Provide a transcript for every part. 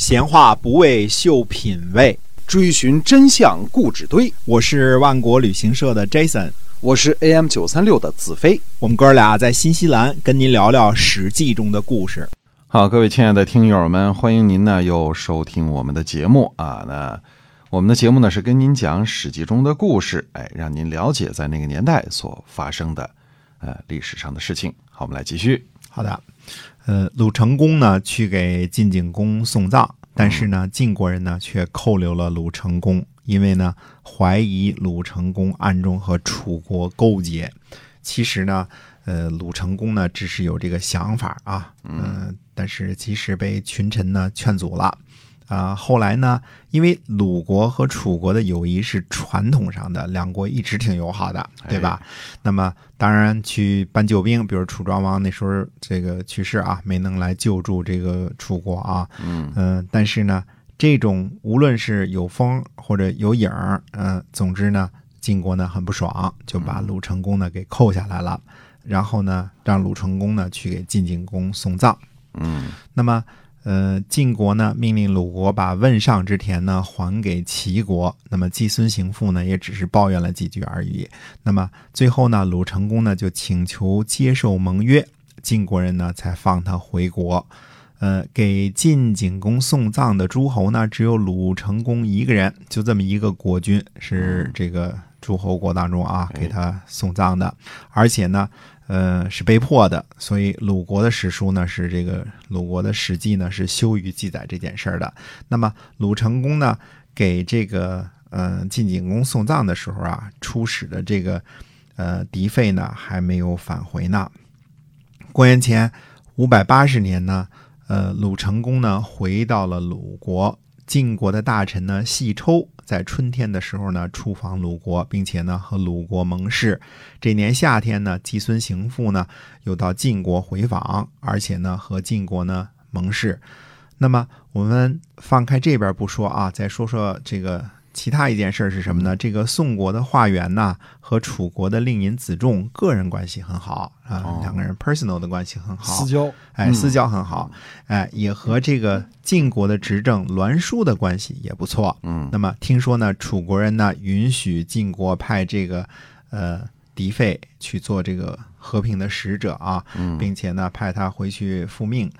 闲话不为秀品味，追寻真相故纸堆。我是万国旅行社的 Jason，我是 AM 九三六的子飞。我们哥俩在新西兰跟您聊聊《史记》中的故事。好，各位亲爱的听友们，欢迎您呢又收听我们的节目啊。那我们的节目呢是跟您讲《史记》中的故事，哎，让您了解在那个年代所发生的呃历史上的事情。好，我们来继续。好的，呃，鲁成公呢去给晋景公送葬，但是呢，晋国人呢却扣留了鲁成公，因为呢怀疑鲁成公暗中和楚国勾结。其实呢，呃，鲁成公呢只是有这个想法啊，嗯，但是即使被群臣呢劝阻了。啊，后来呢，因为鲁国和楚国的友谊是传统上的，两国一直挺友好的，对吧？那么当然去搬救兵，比如楚庄王那时候这个去世啊，没能来救助这个楚国啊，嗯但是呢，这种无论是有风或者有影儿，嗯，总之呢，晋国呢很不爽，就把鲁成公呢给扣下来了，然后呢，让鲁成公呢去给晋景公送葬，嗯，那么。呃，晋国呢命令鲁国把汶上之田呢还给齐国，那么季孙行父呢也只是抱怨了几句而已。那么最后呢，鲁成公呢就请求接受盟约，晋国人呢才放他回国。呃，给晋景公送葬的诸侯呢只有鲁成公一个人，就这么一个国君是这个诸侯国当中啊给他送葬的，而且呢。呃，是被迫的，所以鲁国的史书呢是这个鲁国的史记呢是羞于记载这件事儿的。那么鲁成公呢给这个呃晋景公送葬的时候啊，出使的这个呃狄费呢还没有返回呢。公元前五百八十年呢，呃鲁成公呢回到了鲁国，晋国的大臣呢细抽。在春天的时候呢，出访鲁国，并且呢和鲁国盟誓。这年夏天呢，季孙行父呢又到晋国回访，而且呢和晋国呢盟誓。那么我们放开这边不说啊，再说说这个。其他一件事是什么呢？这个宋国的华元呢，和楚国的令尹子仲个人关系很好啊，两个人 personal 的关系很好，私交，哎，私交很好，哎，也和这个晋国的执政栾书的关系也不错。嗯，那么听说呢，楚国人呢允许晋国派这个呃狄费去做这个和平的使者啊，并且呢派他回去复命。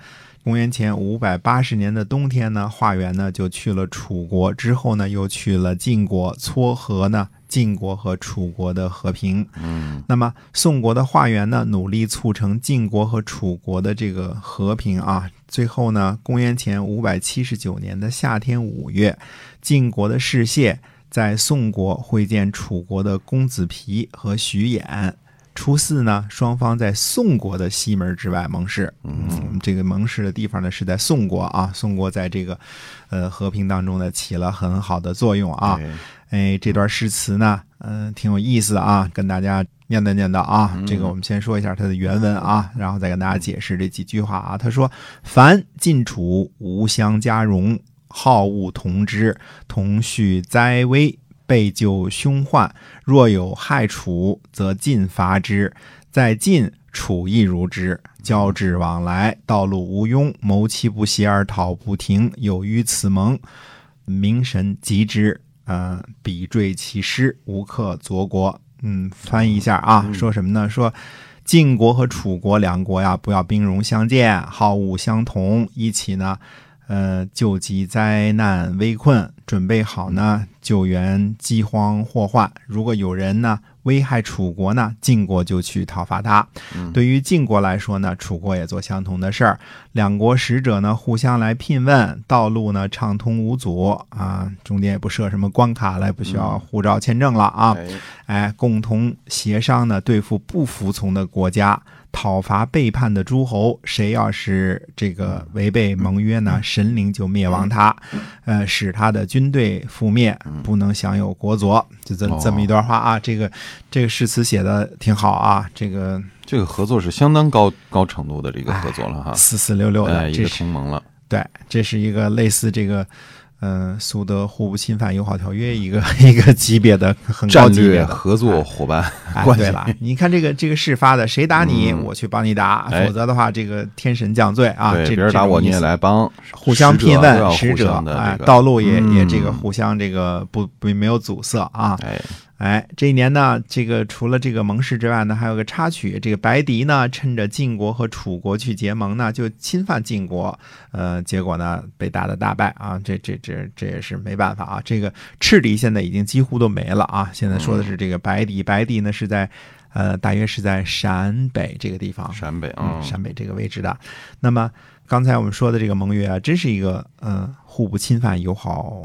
公元前五百八十年的冬天呢，华元呢就去了楚国，之后呢又去了晋国撮合呢晋国和楚国的和平。嗯，那么宋国的华元呢努力促成晋国和楚国的这个和平啊，最后呢，公元前五百七十九年的夏天五月，晋国的士燮在宋国会见楚国的公子皮和徐偃。初四呢，双方在宋国的西门之外盟誓。嗯，这个盟誓的地方呢是在宋国啊。宋国在这个，呃，和平当中呢起了很好的作用啊。哎，这段诗词呢，嗯，挺有意思啊，跟大家念叨念叨啊。这个我们先说一下它的原文啊，然后再跟大家解释这几句话啊。他说：“凡晋楚无相加容，好恶同之，同恤灾危。”备救凶患，若有害楚，则尽伐之；在晋，楚亦如之。交至往来，道路无庸，谋其不协而讨不停。有于此盟，明神及之，呃，比坠其师，无克左国。嗯，翻译一下啊，说什么呢？说晋国和楚国两国呀，不要兵戎相见，好恶相同，一起呢。呃，救急灾难危困，准备好呢，救援饥荒祸患。如果有人呢危害楚国呢，晋国就去讨伐他。对于晋国来说呢，楚国也做相同的事儿。两国使者呢互相来聘问，道路呢畅通无阻啊，中间也不设什么关卡了，不需要护照签证了啊。哎，共同协商呢，对付不服从的国家。讨伐背叛的诸侯，谁要是这个违背盟约呢？神灵就灭亡他，呃，使他的军队覆灭，不能享有国佐。就这这么一段话啊，这个这个诗词写的挺好啊，这个这个合作是相当高高程度的这个合作了哈，四四六六的，一个同盟了。对，这是一个类似这个嗯、苏德互不侵犯友好条约一个 一个级别的很高战略级别的合作伙伴哎，关系对了，你看这个这个事发的，谁打你，嗯我去帮你打，哎否则的话，这个天神降罪啊！这别人打我你也，来帮，互相聘问，使者哎这，个道路也也这个嗯互相这个不不没有阻塞啊！哎，哎，这一年呢，这个除了这个盟誓之外呢，还有个插曲，这个白狄呢，趁着晋国和楚国去结盟呢，就侵犯晋国，呃，结果呢被打得大败啊！这这这这也是没办法啊！这个赤狄现在已经几乎都没了啊！现在说的是这个白狄，白狄呢是在呃大约是在陕北这个地方，陕北嗯，啊，陕北这个位置的。那么刚才我们说的这个盟约啊，真是一个呃互不侵犯友好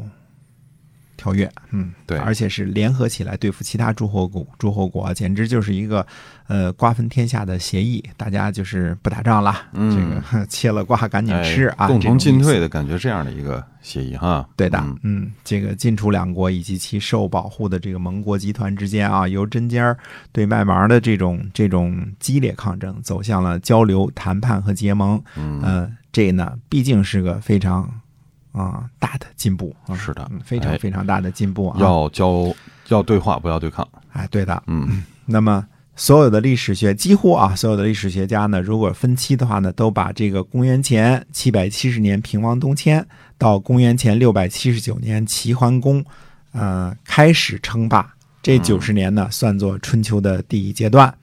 条约，嗯，对。而且是联合起来对付其他诸侯国，诸侯国简直就是一个呃瓜分天下的协议，大家就是不打仗了，嗯。这个切了瓜赶紧吃啊，哎共同进退的感觉，这样的一个协议哈，对的嗯，嗯，这个晋楚两国以及其受保护的这个盟国集团之间啊，由针尖儿对麦芒的这种这种激烈抗争，走向了交流、谈判和结盟。嗯，呃，这呢毕竟是个非常啊、大的进步啊，是的嗯非常哎非常大的进步啊。要交要对话，不要对抗，哎，对的，嗯，那么所有的历史学几乎啊，所有的历史学家呢，如果分期的话呢，都把这个公元前七百七十年平王东迁到公元前六百七十九年齐桓公，呃，开始称霸，这九十年呢，算作春秋的第一阶段。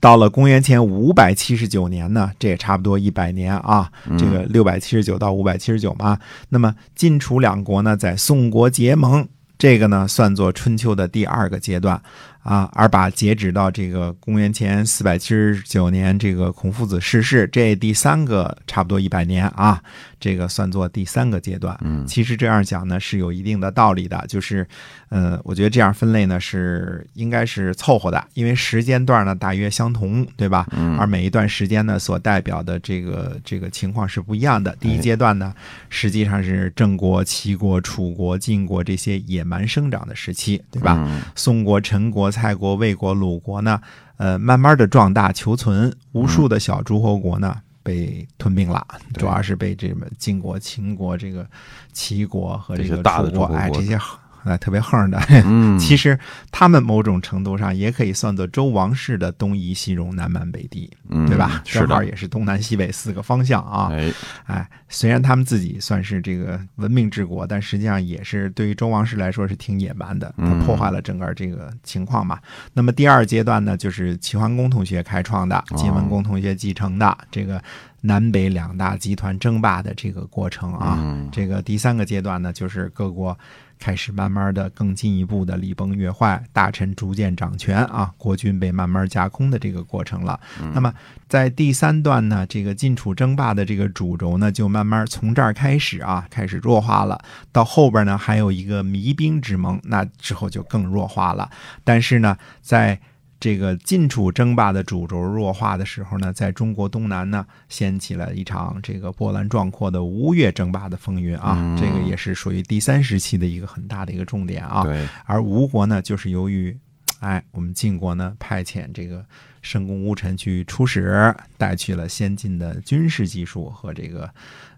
到了公元前五百七十九年呢，这也差不多一百年啊，这个六百七十九到五百七十九嘛。那么晋楚两国呢，在宋国结盟，这个呢算作春秋的第二个阶段啊，而把截止到这个公元前四百七十九年，这个孔夫子逝世，这第三个差不多一百年啊，这个算作第三个阶段。嗯其实这样讲呢是有一定的道理的，就是，呃，我觉得这样分类呢是应该是凑合的，因为时间段呢大约相同，对吧？嗯而每一段时间呢所代表的这个这个情况是不一样的。第一阶段呢，实际上是郑国、齐国、楚国、晋国这些野蛮生长的时期，对吧？嗯宋国、陈国、蔡国、魏国、鲁国呢，呃，慢慢的壮大求存，无数的小诸侯国呢。被吞并了，主要是被这么晋国、秦国、这个齐国和这个楚国，哎，这些哎特别横的，嗯，其实他们某种程度上也可以算作周王室的东夷、西戎、南蛮北狄，嗯对吧？是的，正好也是东南西北四个方向啊。哎，哎，虽然他们自己算是这个文明之国，但实际上也是对于周王室来说是挺野蛮的，破坏了整个这个情况嘛。那么第二阶段呢，就是齐桓公同学开创的，晋文公同学继承的这个南北两大集团争霸的这个过程啊。嗯这个第三个阶段呢，就是各国开始慢慢的更进一步的礼崩乐坏，大臣逐渐掌权啊，国君被慢慢架空的这个过程了。那么在第三段呢，这个晋楚争霸的这个主轴呢，就慢慢从这儿开始啊，开始弱化了。到后边呢，还有一个弭兵之盟，那之后就更弱化了。但是呢，在这个晋楚争霸的主轴弱化的时候呢，在中国东南呢，掀起了一场这个波澜壮阔的吴越争霸的风云啊，嗯这个也是属于第三时期的一个很大的一个重点啊。对，而吴国呢，就是由于，哎，我们晋国呢派遣这个申公巫臣去出使，带去了先进的军事技术和这个，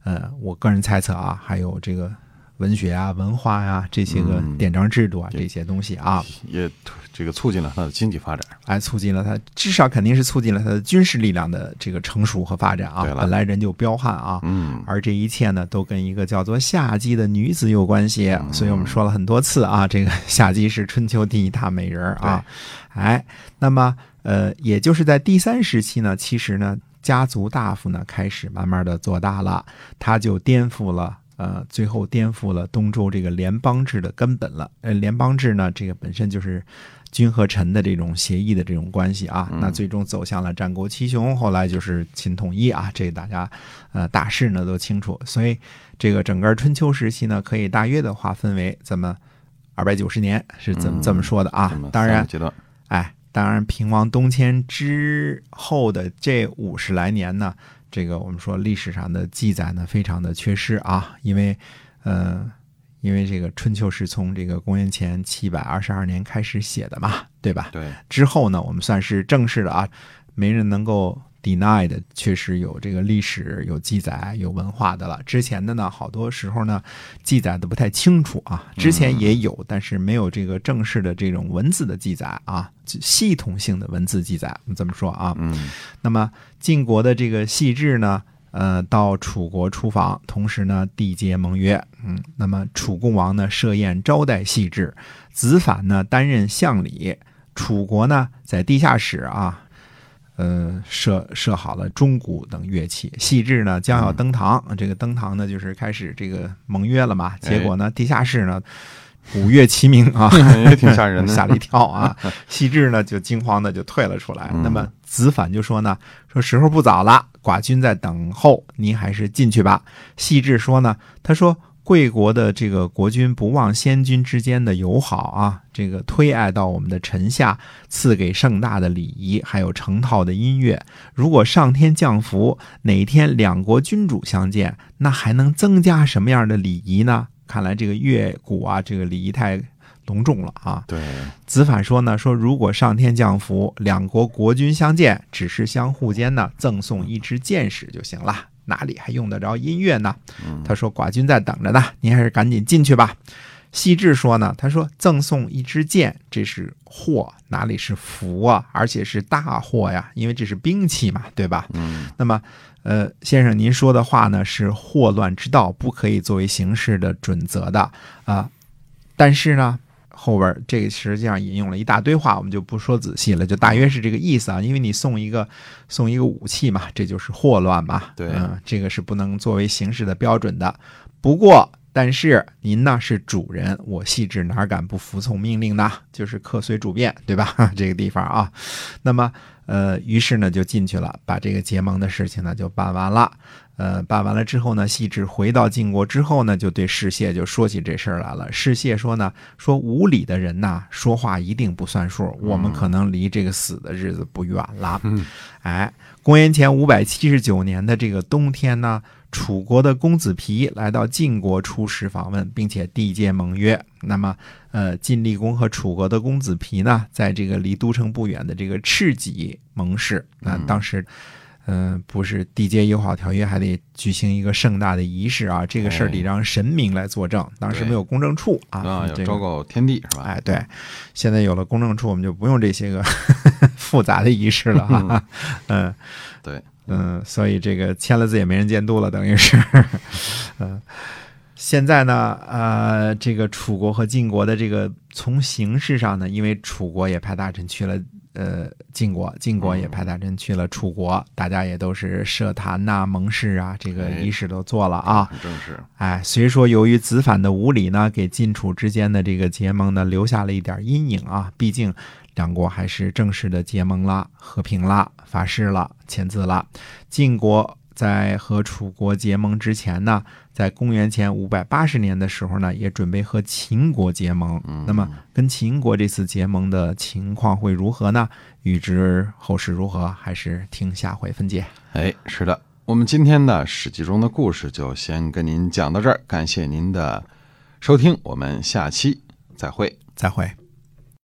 呃，我个人猜测啊，还有这个文学啊、文化呀、这些个嗯。典章制度啊、对这些东西啊，也这个促进了它的经济发展，哎，促进了它，至少肯定是促进了它的军事力量的这个成熟和发展啊。对了。本来人就彪悍啊，嗯，而这一切呢，都跟一个叫做夏姬的女子有关系，嗯。所以我们说了很多次啊，这个夏姬是春秋第一大美人儿啊，哎，那么呃，也就是在第三时期呢，其实呢，家族大夫呢开始慢慢的做大了，他就颠覆了。呃，最后颠覆了东周这个联邦制的根本了。呃，联邦制呢，这个本身就是君和臣的这种协议的这种关系啊，那最终走向了战国七雄，后来就是秦统一啊，这大家呃大势呢都清楚。所以这个整个春秋时期呢，可以大约的划分为这么二百九十年，是怎么嗯这么说的啊？当然哎，当然，平王东迁之后的这五十来年呢，这个我们说历史上的记载呢，非常的缺失啊，因为，呃，因为这个春秋是从这个公元前七百二十二年开始写的嘛，对吧？对，之后呢，我们算是正式的啊，没人能够 deny 的，确实有这个历史、有记载、有文化的了。之前的呢，好多时候呢，记载的不太清楚啊。之前也有，但是没有这个正式的这种文字的记载啊，系统性的文字记载。我们这么说啊？嗯，那么晋国的这个细致呢？呃，到楚国出访，同时呢缔结盟约。嗯，那么楚共王呢设宴招待细致，子反呢担任相礼。楚国呢在地下室啊，呃设设好了钟鼓等乐器。细致呢将要登堂，这个登堂呢就是开始这个盟约了嘛。结果呢地下室呢鼓乐齐鸣啊，也挺吓人的，吓了一跳啊。细致呢就惊慌的就退了出来。那么子反就说呢，说时候不早了。寡君在等候，您还是进去吧。细致说呢，他说贵国的这个国君不忘先君之间的友好啊，这个推爱到我们的臣下，赐给盛大的礼仪，还有成套的音乐。如果上天降福，哪天两国君主相见，那还能增加什么样的礼仪呢？看来这个乐鼓啊，这个礼仪太。隆重了啊！对，子反说呢，说如果上天降福，两国国君相见，只是相互间呢赠送一支箭矢就行了，哪里还用得着音乐呢？他说寡君在等着呢，您还是赶紧进去吧。细致说呢，他说赠送一支箭，这是祸，哪里是福啊？而且是大祸呀，因为这是兵器嘛，对吧？嗯。那么，呃，先生您说的话呢，是祸乱之道，不可以作为行事的准则的啊。但是呢。后边这个实际上引用了一大堆话，我们就不说仔细了，就大约是这个意思啊。因为你送一个送一个武器嘛，这就是祸乱嘛。对，嗯，这个是不能作为行事的标准的。不过，但是您呢是主人，我细致哪敢不服从命令呢？就是客随主便，对吧？这个地方啊，那么呃，于是呢就进去了，把这个结盟的事情呢就办完了。呃，办完了之后呢，细致回到晋国之后呢，就对士燮就说起这事儿来了。士燮说呢，说无礼的人呐，说话一定不算数，我们可能离这个死的日子不远了。嗯哎，公元前五百七十九年的这个冬天呢，楚国的公子皮来到晋国出使访问，并且缔结盟约。那么，呃，晋厉公和楚国的公子皮呢，在这个离都城不远的这个赤棘盟誓。那当时。嗯，不是缔结友好条约，还得举行一个盛大的仪式啊！这个事儿得让神明来作证。当时没有公证处啊，啊，昭告天地是吧？哎，对，现在有了公证处，我们就不用这些个 复杂的仪式了哈。嗯，对，嗯，所以这个签了字也没人监督了，等于是。嗯，现在呢，呃，这个楚国和晋国的这个从形式上呢，因为楚国也派大臣去了。呃，晋国，晋国也派大臣去了楚国，大家也都是设坛呐、盟誓啊，这个仪式都做了啊。正式。哎，虽说由于子反的无礼呢，给晋楚之间的这个结盟呢留下了一点阴影啊。毕竟两国还是正式的结盟了、和平了、发誓了、签字了。晋国。在和楚国结盟之前呢，在公元前五百八十年的时候呢，也准备和秦国结盟。那么，跟秦国这次结盟的情况会如何呢？预知后事如何，还是听下回分解。哎，是的，我们今天的《史记》中的故事就先跟您讲到这儿，感谢您的收听，我们下期再会，再会。